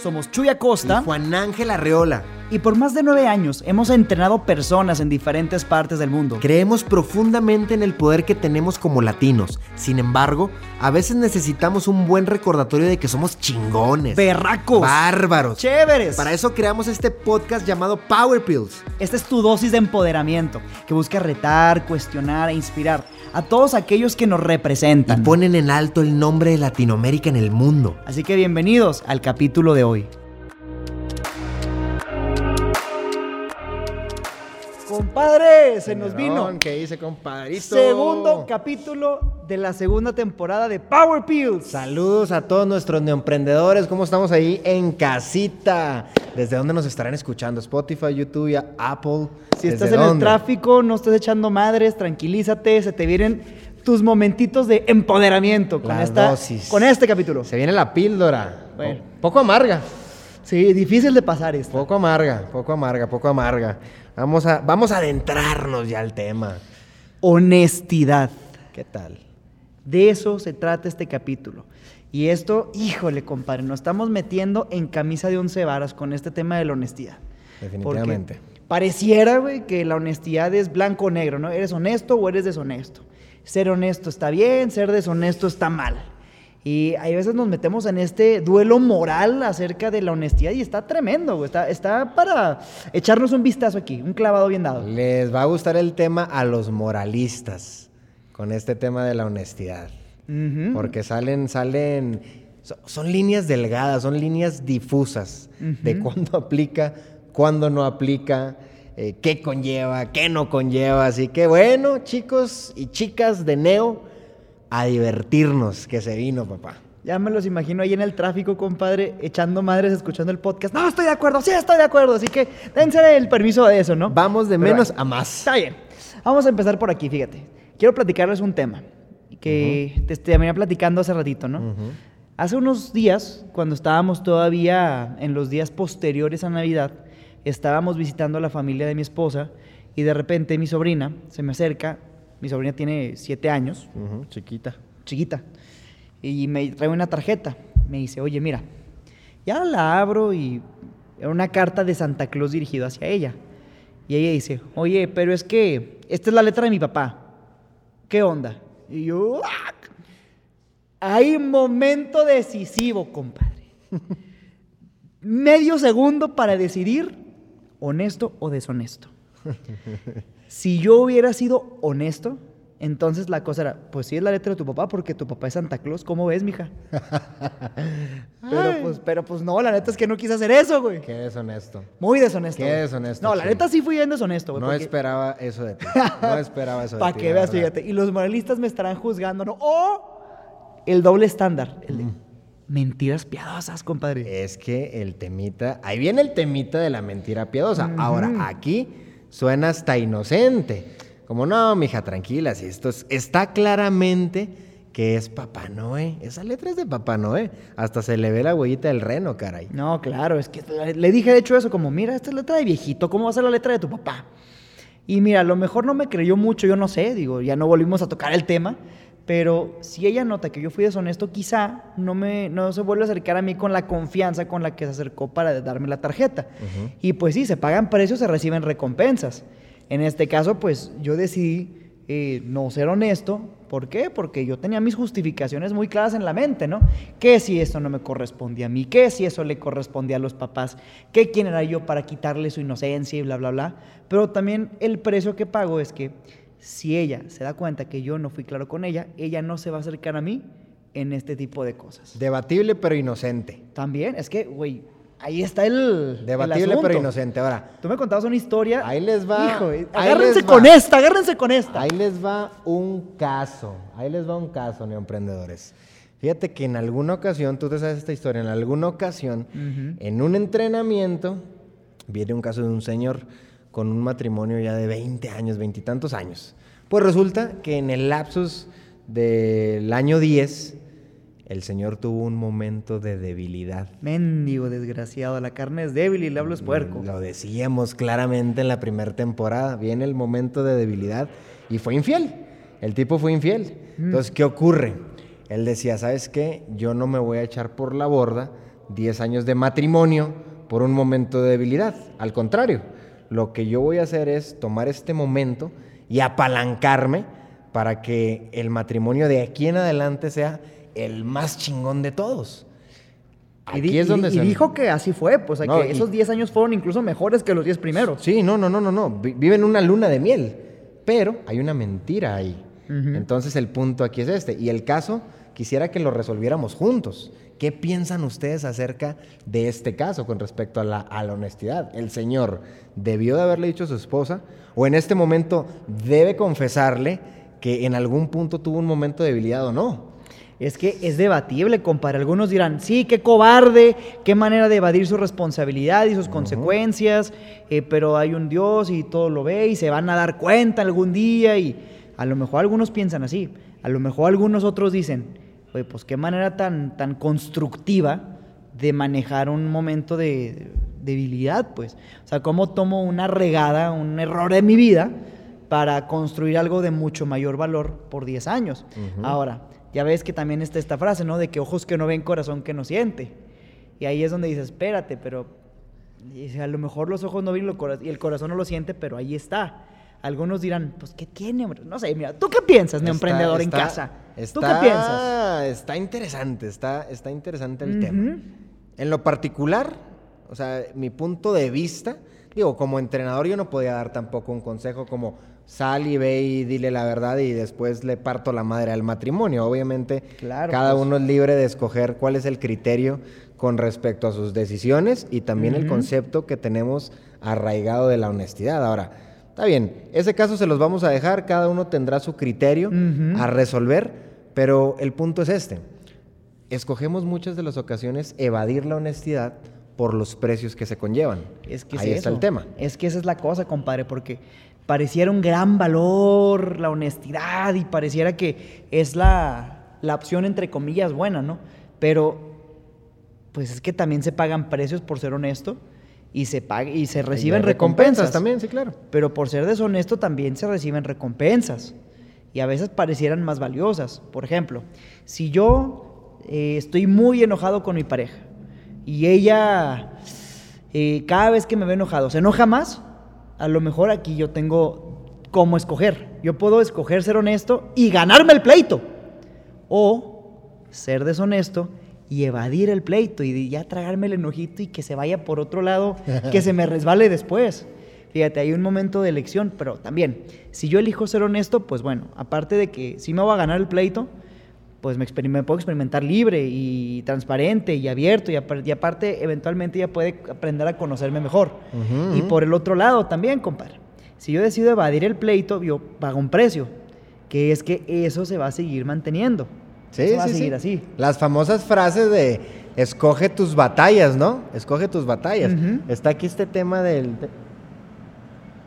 Somos Chuy Acosta. Y Juan Ángel Arreola. Y por más de nueve años hemos entrenado personas en diferentes partes del mundo. Creemos profundamente en el poder que tenemos como latinos. Sin embargo, a veces necesitamos un buen recordatorio de que somos chingones. Berracos. Bárbaros. Chéveres. Para eso creamos este podcast llamado Power Pills. Esta es tu dosis de empoderamiento que busca retar, cuestionar e inspirar a todos aquellos que nos representan. Y ponen en alto el nombre de Latinoamérica en el mundo. Así que bienvenidos al capítulo de hoy. Compadre, se nos vino. ¿Qué dice, compadrito? Segundo capítulo de la segunda temporada de Power Pills. Saludos a todos nuestros neoemprendedores. ¿Cómo estamos ahí en casita? ¿Desde dónde nos estarán escuchando? Spotify, YouTube y Apple. Si estás en el tráfico, no estés echando madres, tranquilízate, se te vienen tus momentitos de empoderamiento con, esta, con este capítulo. Se viene la píldora. Bueno. Poco amarga. Sí, difícil de pasar esto. Poco amarga, poco amarga, poco amarga. Vamos a, vamos a adentrarnos ya al tema. Honestidad. ¿Qué tal? De eso se trata este capítulo. Y esto, híjole, compadre, nos estamos metiendo en camisa de once varas con este tema de la honestidad. Definitivamente. pareciera, güey, que la honestidad es blanco o negro, ¿no? ¿Eres honesto o eres deshonesto? Ser honesto está bien, ser deshonesto está mal. Y hay veces nos metemos en este duelo moral acerca de la honestidad y está tremendo, güey. Está, está para echarnos un vistazo aquí, un clavado bien dado. Les va a gustar el tema a los moralistas con este tema de la honestidad. Porque salen, salen, son, líneas delgadas, son líneas difusas de cuándo aplica, cuándo no aplica. Eh, qué conlleva, qué no conlleva. Así que bueno, chicos y chicas de Neo, a divertirnos, que se vino, papá. Ya me los imagino ahí en el tráfico, compadre, echando madres, escuchando el podcast. No, estoy de acuerdo, sí, estoy de acuerdo. Así que dense el permiso de eso, ¿no? Vamos de menos a más. Está bien. Vamos a empezar por aquí, fíjate. Quiero platicarles un tema que te, venía platicando hace ratito, ¿no? Hace unos días, cuando estábamos todavía en los días posteriores a Navidad, estábamos visitando a la familia de mi esposa y de repente mi sobrina se me acerca mi sobrina tiene siete años. chiquita. Chiquita. Y me trae una tarjeta. Me dice, oye, mira, ya la abro y era una carta de Santa Claus dirigida hacia ella. Y ella dice, oye, pero es que esta es la letra de mi papá. ¿Qué onda? Y yo, ¡ah! hay momento decisivo, compadre. Medio segundo para decidir honesto o deshonesto. Si yo hubiera sido honesto, entonces la cosa era, pues sí es la letra de tu papá porque tu papá es Santa Claus, ¿cómo ves, mija? pero pues, pero pues no, la neta es que no quise hacer eso, güey. Qué deshonesto. Muy deshonesto. Qué deshonesto. No, la neta sí fui bien deshonesto, güey. No esperaba eso de ti. No esperaba eso de ti. Para que veas, fíjate. Y los moralistas me estarán juzgando, ¿no? O el doble estándar. El mentiras piadosas, compadre. Es que el temita, ahí viene el temita de la mentira piadosa. Ahora, aquí suena hasta inocente. Como, no, mija, tranquila, si esto está claramente que es Papá Noé. Esa letra es de Papá Noé. Hasta se le ve la huellita del reno, caray. No, claro, es que le dije de hecho eso, como, mira, esta es letra de viejito, ¿cómo va a ser la letra de tu papá? Y mira, a lo mejor no me creyó mucho, yo no sé, digo, ya no volvimos a tocar el tema, pero si ella nota que yo fui deshonesto, quizá no, me, no se vuelve a acercar a mí con la confianza con la que se acercó para darme la tarjeta. Y pues sí, se pagan precios, se reciben recompensas. En este caso, pues yo decidí eh, no ser honesto. ¿Por qué? Porque yo tenía mis justificaciones muy claras en la mente, ¿no? ¿Qué si eso no me correspondía a mí? ¿Qué si eso le correspondía a los papás? ¿Qué quién era yo para quitarle su inocencia y bla, bla, bla? Pero también el precio que pago es que si ella se da cuenta que yo no fui claro con ella, ella no se va a acercar a mí en este tipo de cosas. Debatible pero inocente. También, es que, güey, ahí está el. Debatible pero inocente. Ahora. Tú me contabas una historia. Ahí les va. Hijo, agárrense con esta, agárrense con esta. Ahí les va un caso. Ahí les va un caso, neoemprendedores. Fíjate que en alguna ocasión, tú te sabes esta historia, en alguna ocasión, en un entrenamiento, viene un caso de un señor con un matrimonio ya de 20 años, veintitantos años. Pues resulta que en el lapsus del año 10, el Señor tuvo un momento de debilidad. Mendigo desgraciado, la carne es débil y el hablo es puerco. Lo decíamos claramente en la primera temporada. Viene el momento de debilidad y fue infiel. El tipo fue infiel. Mm. Entonces, ¿qué ocurre? Él decía, ¿sabes qué? Yo no me voy a echar por la borda 10 años de matrimonio por un momento de debilidad. Al contrario, lo que yo voy a hacer es tomar este momento y apalancarme para que el matrimonio de aquí en adelante sea el más chingón de todos. y, dijo que así fue, pues que esos 10 años fueron incluso mejores que los 10 primeros. Sí, no, no, no, no, no. Viven una luna de miel, pero hay una mentira ahí. Entonces el punto aquí es este. Y el caso, quisiera que lo resolviéramos juntos. ¿Qué piensan ustedes acerca de este caso con respecto a la, a la, honestidad? ¿El Señor debió de haberle dicho a su esposa o en este momento debe confesarle que en algún punto tuvo un momento de debilidad o no? Es que es debatible, compadre. Algunos dirán, sí, qué cobarde, qué manera de evadir su responsabilidad y sus consecuencias, eh, pero hay un Dios y todo lo ve y se van a dar cuenta algún día y a lo mejor algunos piensan así, a lo mejor algunos otros dicen, oye, pues qué manera tan, tan constructiva de manejar un momento de debilidad, pues. O sea, cómo tomo una regada, un error de mi vida para construir algo de mucho mayor valor por 10 años. Ahora, ya ves que también está esta frase, ¿no? De que ojos que no ven, corazón que no siente. Y ahí es donde dices, espérate, pero a lo mejor los ojos no ven y el corazón no lo siente, pero ahí está. Algunos dirán, pues, ¿qué tiene? No sé, mira, ¿tú qué piensas, mi emprendedor en casa? ¿Tú qué piensas? Está interesante, está, está interesante el tema. En lo particular, o sea, mi punto de vista, digo, como entrenador yo no podía dar tampoco un consejo como sal y ve y dile la verdad y después le parto la madre al matrimonio. Obviamente, cada pues. uno es libre de escoger cuál es el criterio con respecto a sus decisiones y también el concepto que tenemos arraigado de la honestidad. Ahora, está bien, ese caso se los vamos a dejar, cada uno tendrá su criterio a resolver, pero el punto es este. Escogemos muchas de las ocasiones evadir la honestidad por los precios que se conllevan. Es que Ahí está el tema. Es que esa es la cosa, compadre, porque pareciera un gran valor la honestidad y pareciera que es la, la opción entre comillas buena, ¿no? Pero pues es que también se pagan precios por ser honesto y se y se reciben recompensas. también, sí, claro. Pero por ser deshonesto también se reciben recompensas y a veces parecieran más valiosas. Por ejemplo, si yo eh, estoy muy enojado con mi pareja y ella eh, cada vez que me ve enojado se enoja más, a lo mejor aquí yo tengo cómo escoger. Yo puedo escoger ser honesto y ganarme el pleito. O ser deshonesto y evadir el pleito y ya tragarme el enojito y que se vaya por otro lado, que se me resbale después. Fíjate, hay un momento de elección, pero también, si yo elijo ser honesto, pues bueno, aparte de que si me voy a ganar el pleito, pues me, puedo experimentar libre y transparente y abierto y, aparte eventualmente ya puede aprender a conocerme mejor. Y por el otro lado también, compadre, si yo decido evadir el pleito, yo pago un precio, que es que eso se va a seguir manteniendo. Sí, va a seguir así. Las famosas frases de escoge tus batallas, ¿no? Escoge tus batallas. Está aquí este tema del...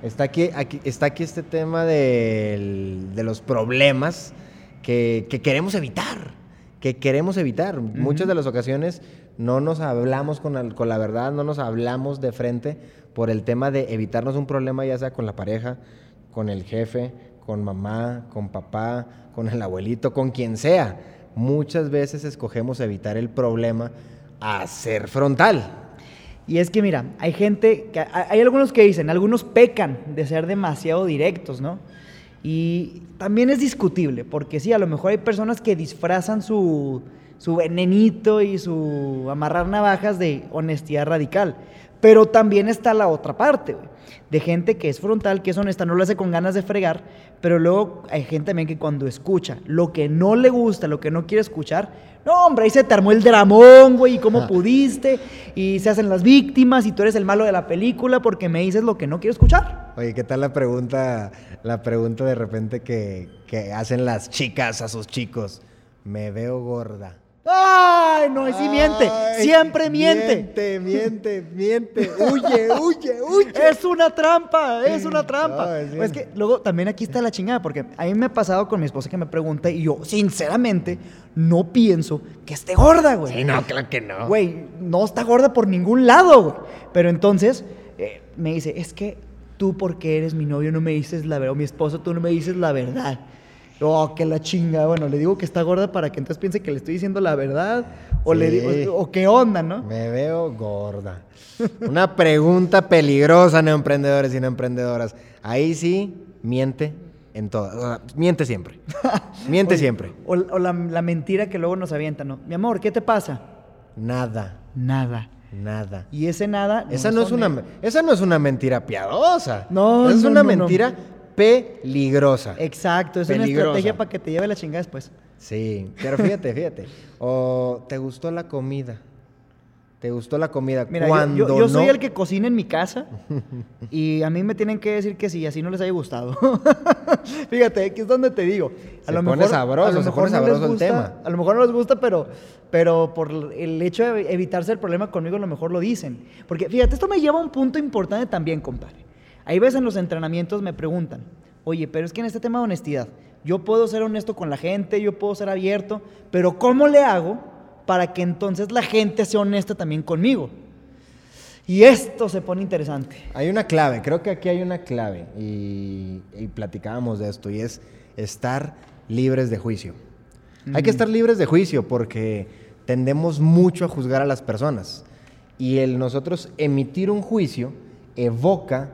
Está aquí, aquí, está aquí este tema del, de los problemas que, queremos evitar, que queremos evitar. Muchas de las ocasiones no nos hablamos con, la verdad, no nos hablamos de frente por el tema de evitarnos un problema, ya sea con la pareja, con el jefe, con mamá, con papá, con el abuelito, con quien sea. Muchas veces escogemos evitar el problema a ser frontal. Y es que mira, hay gente, que, hay algunos que dicen, algunos pecan de ser demasiado directos, ¿no? Y también es discutible, porque sí, a lo mejor hay personas que disfrazan su, su venenito y su amarrar navajas de honestidad radical. Pero también está la otra parte, de gente que es frontal, que es honesta, no lo hace con ganas de fregar, pero luego hay gente también que cuando escucha lo que no le gusta, lo que no quiere escuchar, no, hombre, ahí se te armó el dramón, güey, y cómo pudiste, y se hacen las víctimas, y tú eres el malo de la película porque me dices lo que no quiero escuchar. Oye, ¿qué tal la pregunta, la pregunta de repente que, que hacen las chicas a sus chicos? Me veo gorda. ¡Ay, no! Sí miente, siempre miente. Miente, miente, miente. Huye, huye, huye. Es una trampa, es una trampa. es, que luego también aquí está la chingada, porque a mí me ha pasado con mi esposa que me pregunta y yo, sinceramente, no pienso que esté gorda, güey. Sí, no, claro que no. Güey, no está gorda por ningún lado, güey. Pero entonces eh, me dice, es que tú porque eres mi novio no me dices la verdad, o mi esposo tú no me dices la verdad. Oh, que la chinga. Bueno, le digo que está gorda para que entonces piense que le estoy diciendo la verdad. O, le digo, o qué onda, ¿no? Me veo gorda. Una pregunta peligrosa, neoemprendedores y neoemprendedoras. Ahí sí, miente en todo. O sea, miente siempre. Miente siempre. O, o la, la mentira que luego nos avientan, ¿no? Mi amor, ¿qué te pasa? Nada, Nada. nada. Y ese nada. Esa no, es una, esa no es una mentira piadosa. No, Esa es no, una no, no. mentira peligrosa. Exacto, es una estrategia para que te lleve la chingada después. Sí, pero fíjate, fíjate. O te gustó la comida. Te gustó la comida. Mira, yo- Cuando yo, yo soy no- el que cocina en mi casa y a mí me tienen que decir que sí, así no les haya gustado. Fíjate, aquí es donde te digo. Se pone sabroso, se pone les sabroso el gusta, tema. A lo mejor no les gusta, pero, pero por el hecho de evitarse el problema conmigo, a lo mejor lo dicen. Porque fíjate, esto me lleva a un punto importante también, compadre. Ahí ves en los entrenamientos me preguntan, oye, pero es que en este tema de honestidad, yo puedo ser honesto con la gente, yo puedo ser abierto, pero ¿cómo le hago para que entonces la gente sea honesta también conmigo? Y esto se pone interesante. Hay una clave, creo que aquí hay una clave y, y platicábamos de esto y es estar libres de juicio. Hay que estar libres de juicio porque tendemos mucho a juzgar a las personas y el nosotros emitir un juicio evoca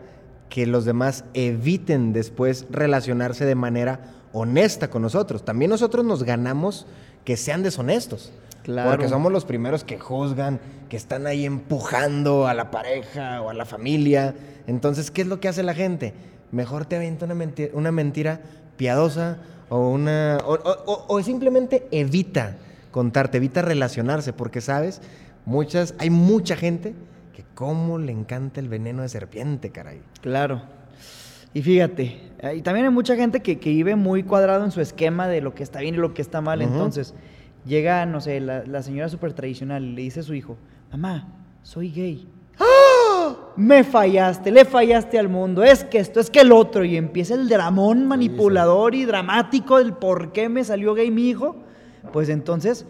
que los demás eviten después relacionarse de manera honesta con nosotros. También nosotros nos ganamos que sean deshonestos. Claro. Porque somos los primeros que juzgan, que están ahí empujando a la pareja o a la familia. Entonces, ¿qué es lo que hace la gente? Mejor te avienta una mentira, una mentira piadosa o una. O, o- o- o simplemente evita contarte, evita relacionarse, porque sabes, muchas, hay mucha gente que cómo le encanta el veneno de serpiente, caray. Claro. Y fíjate, eh, y también hay mucha gente que, que vive muy cuadrado en su esquema de lo que está bien y lo que está mal. Entonces, llega, no sé, la, la señora súper tradicional y le dice a su hijo, mamá, soy gay. ¡Ah! Me fallaste, le fallaste al mundo, es que esto, es que el otro. Y empieza el dramón manipulador y dramático del por qué me salió gay mi hijo. Pues entonces,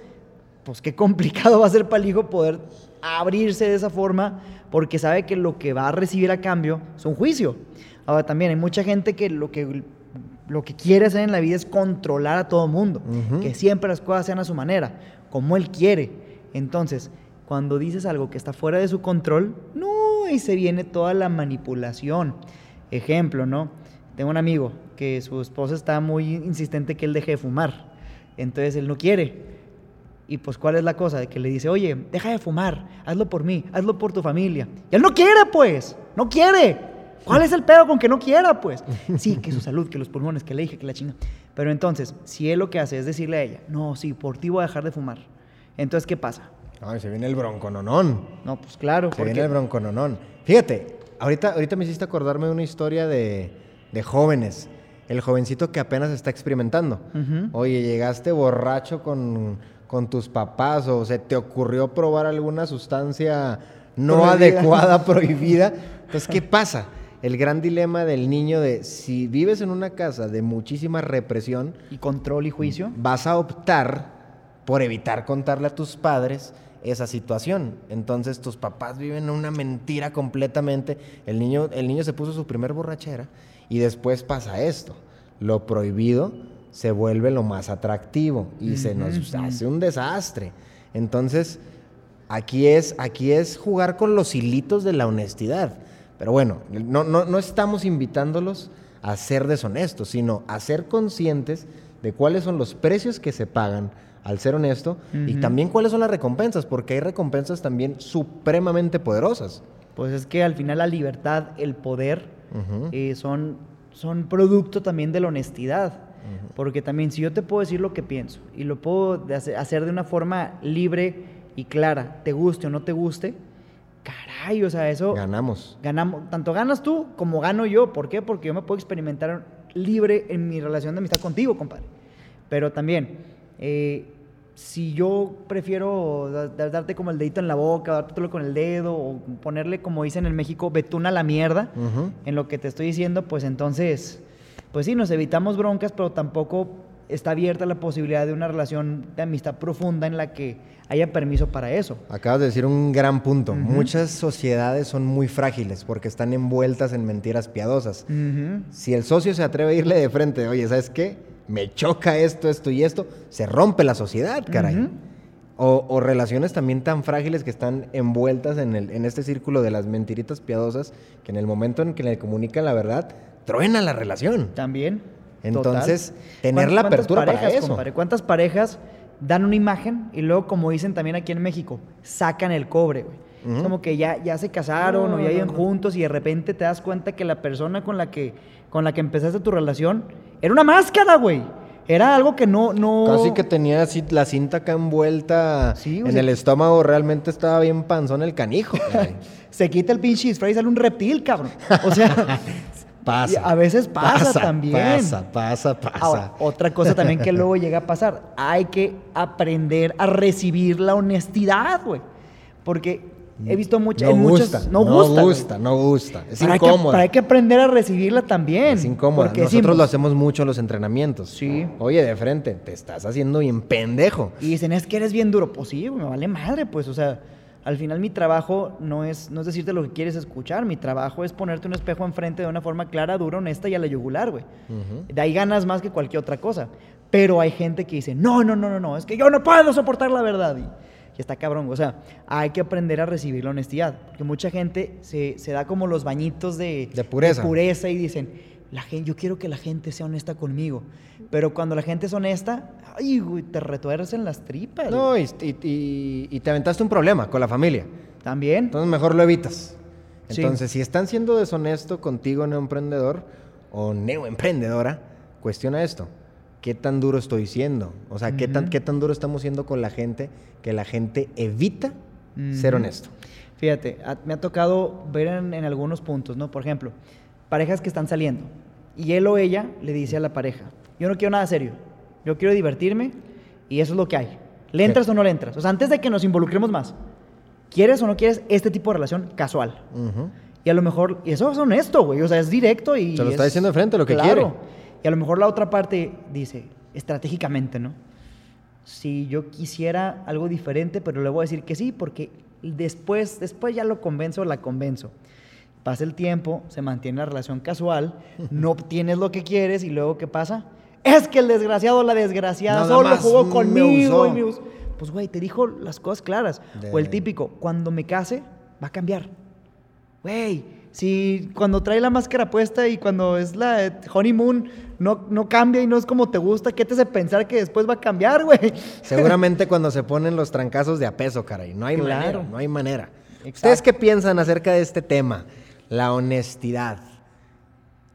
pues qué complicado va a ser para el hijo poder abrirse de esa forma porque sabe que lo que va a recibir a cambio es un juicio. Ahora también hay mucha gente que lo que, lo que quiere hacer en la vida es controlar a todo mundo, que siempre las cosas sean a su manera, como él quiere. Entonces, cuando dices algo que está fuera de su control, no, y se viene toda la manipulación. Ejemplo, ¿no? Tengo un amigo que su esposa está muy insistente que él deje de fumar. Entonces él no quiere. Y pues, ¿cuál es la cosa? De que le dice, oye, deja de fumar, hazlo por mí, hazlo por tu familia. Y él no quiere, pues, no quiere. ¿Cuál es el pedo con que no quiera, pues? Sí, que su salud, que los pulmones, que le dije, que la chinga. Pero entonces, si él lo que hace es decirle a ella, no, sí, por ti voy a dejar de fumar. Entonces, ¿qué pasa? Ay, se viene el broncononón. No, pues claro, Se viene el broncononón. Fíjate, ahorita, ahorita me hiciste acordarme de una historia de, de jóvenes. El jovencito que apenas está experimentando. Oye, llegaste borracho con, con tus papás o se te ocurrió probar alguna sustancia no Prohibida. adecuada, prohibida. Entonces, ¿qué pasa? El gran dilema del niño de si vives en una casa de muchísima represión, Y control y juicio. vas a optar por evitar contarle a tus padres esa situación. Entonces tus papás viven una mentira completamente. El niño, el niño se puso su primer borrachera y después pasa esto. Lo prohibido se vuelve lo más atractivo y se nos hace un desastre. Entonces, aquí es, aquí es jugar con los hilitos de la honestidad. Pero bueno, no, no, no estamos invitándolos a ser deshonestos, sino a ser conscientes de cuáles son los precios que se pagan al ser honesto y también cuáles son las recompensas, porque hay recompensas también supremamente poderosas. Pues es que al final la libertad, el poder, Ujú. eh, son, son producto también de la honestidad. Porque también si yo te puedo decir lo que pienso y lo puedo hacer de una forma libre y clara, te guste o no te guste, caray, o sea, eso Ganamos. ganamos, tanto ganas tú como gano yo. ¿Por qué? Porque yo me puedo experimentar libre en mi relación de amistad contigo, compadre. Pero también, eh, si yo prefiero da- da- darte como el dedito en la boca, dártelo con el dedo, o ponerle, como dicen en México, betuna a la mierda, en lo que te estoy diciendo, pues entonces, pues sí, nos evitamos broncas, pero tampoco está abierta la posibilidad de una relación de amistad profunda en la que haya permiso para eso. Acabas de decir un gran punto. Muchas sociedades son muy frágiles porque están envueltas en mentiras piadosas. Si el socio se atreve a irle de frente, oye, ¿sabes qué? Me choca esto, esto y esto, se rompe la sociedad, caray. O, o relaciones también tan frágiles que están envueltas en, el, en este círculo de las mentiritas piadosas, que en el momento en que le comunican la verdad, truena la relación. También. Entonces, Total. tener ¿Cuán- la apertura para eso. compadre? ¿Cuántas parejas dan una imagen y luego, como dicen también aquí en México, sacan el cobre, güey? Es como que ya, ya se casaron No, o ya no, viven no. juntos y de repente te das cuenta que la persona con la que, con la que empezaste tu relación era una máscara, güey. Era algo que no, no... Casi que tenía así la cinta acá envuelta Sí, en sea- el estómago, realmente estaba bien panzón el canijo. Se quita el pinche disfraz y sale un reptil, cabrón. O sea, Pasa. A veces pasa también. Pasa, pasa, pasa. Ahora, otra cosa también que luego llega a pasar, hay que aprender a recibir la honestidad, güey. Porque he visto muchas... no en gusta, muchas, no no gusta. güey. gusta, no gusta. Es Pero hay que- incómodo. hay que aprender a recibirla también. Es incómodo. porque Nosotros lo hacemos mucho en los entrenamientos. Sí. Oye, de frente, te estás haciendo bien pendejo. Y dicen, es que eres bien duro. Pues sí, me vale madre, pues, o sea, al final mi trabajo no es, no es decirte lo que quieres escuchar, mi trabajo es ponerte un espejo enfrente de una forma clara, dura, honesta y a la yugular, güey. Ujú. De ahí ganas más que cualquier otra cosa. Pero hay gente que dice, no, no, no, no, no, es que yo no puedo soportar la verdad. Y, y está cabrón, o sea, hay que aprender a recibir la honestidad. Porque mucha gente se, se da como los bañitos de, De pureza. pureza y dicen, la gente, yo quiero que la gente sea honesta conmigo. Pero cuando la gente es honesta, ay, güey, te retuercen las tripas. No, y, y- y- y te aventaste un problema con la familia. También. Entonces mejor lo evitas. Sí. Entonces, si están siendo deshonesto contigo, neoemprendedor o neoemprendedora, cuestiona esto. ¿Qué tan duro estoy siendo? O sea, ¿qué, tan. ¿qué tan duro estamos siendo con la gente que la gente evita ser honesto? Fíjate, a- me ha tocado ver en, en algunos puntos, ¿no? Por ejemplo, parejas que están saliendo y él o ella le dice a la pareja, yo no quiero nada serio, yo quiero divertirme y eso es lo que hay. ¿Le entras o no le entras? O sea, antes de que nos involucremos más, ¿quieres o no quieres este tipo de relación casual? Y a lo mejor, y eso es honesto, güey, o sea, es directo y... Se lo está es- diciendo de frente, lo que claro. quiere. Y a lo mejor la otra parte dice, estratégicamente, ¿no? Si yo quisiera algo diferente, pero le voy a decir que sí, porque después, después ya lo convenzo o la convenzo. Pasa el tiempo, se mantiene la relación casual, no obtienes lo que quieres y luego ¿qué pasa? Es que el desgraciado o la desgraciada Nada solo jugó conmigo y me Pues güey, te dijo las cosas claras. O el típico, cuando me case, va a cambiar. Güey, si cuando trae la máscara puesta y cuando es la eh, honeymoon no, no cambia y no es como te gusta, ¿qué te hace pensar que después va a cambiar, güey? Seguramente cuando se ponen los trancazos de a peso, caray. No hay Claro. manera, no hay manera. Exacto. ¿Ustedes qué piensan acerca de este tema? La honestidad.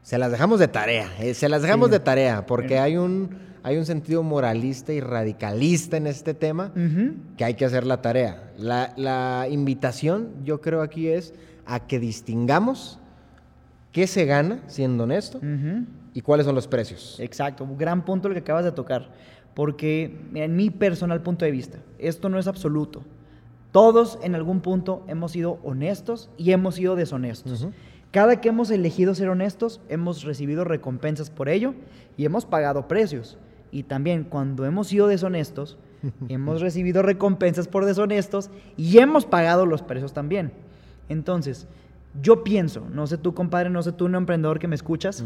Se las dejamos de tarea, eh, se las dejamos Sí. de tarea, porque hay un, hay un sentido moralista y radicalista en este tema que hay que hacer la tarea. La, la invitación, yo creo aquí es a que distingamos qué se gana siendo honesto y cuáles son los precios. Exacto, un gran punto el que acabas de tocar. Porque en mi personal punto de vista, esto no es absoluto. Todos en algún punto hemos sido honestos y hemos sido deshonestos. Cada que hemos elegido ser honestos, hemos recibido recompensas por ello y hemos pagado precios. Y también cuando hemos sido deshonestos, hemos recibido recompensas por deshonestos y hemos pagado los precios también. Entonces, yo pienso, no sé tú compadre, no sé tú un emprendedor que me escuchas,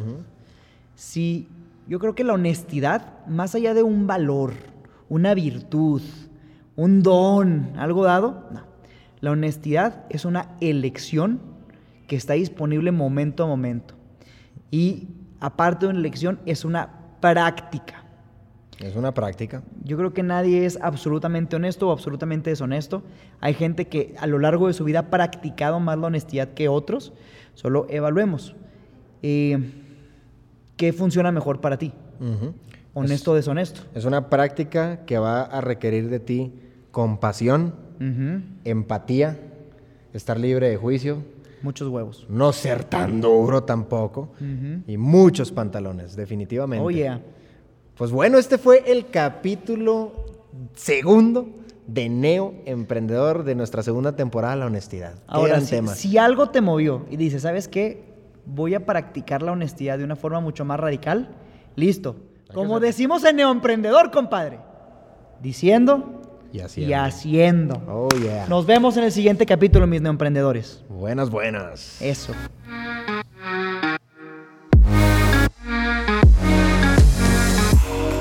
si yo creo que la honestidad, más allá de un valor, una virtud, un don, algo dado, no. La honestidad es una elección que está disponible momento a momento. Y aparte de una elección, es una práctica. Es una práctica. Yo creo que nadie es absolutamente honesto o absolutamente deshonesto. Hay gente que a lo largo de su vida ha practicado más la honestidad que otros. Solo evaluemos. Eh, ¿Qué funciona mejor para ti? ¿Honesto o deshonesto? Es una práctica que va a requerir de ti compasión, empatía, estar libre de juicio, Muchos huevos. no ser tan duro tampoco y muchos pantalones, definitivamente. Oh, yeah. Pues bueno, este fue el capítulo segundo de Neo Emprendedor de nuestra segunda temporada, La Honestidad. Ahora, si, tema. si algo te movió y dices, ¿sabes qué? Voy a practicar la honestidad de una forma mucho más radical. Listo. Como decimos en Neoemprendedor, compadre. Diciendo Y así. y haciendo. Oh, yeah. Nos vemos en el siguiente capítulo, mis neoemprendedores. Buenas, buenas. Eso.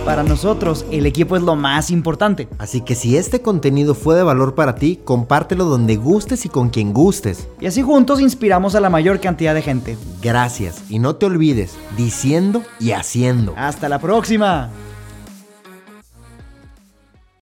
Para nosotros, el equipo es lo más importante. Así que si este contenido fue de valor para ti, compártelo donde gustes y con quien gustes. Y así juntos inspiramos a la mayor cantidad de gente. Gracias y no te olvides, diciendo y haciendo. Hasta la próxima.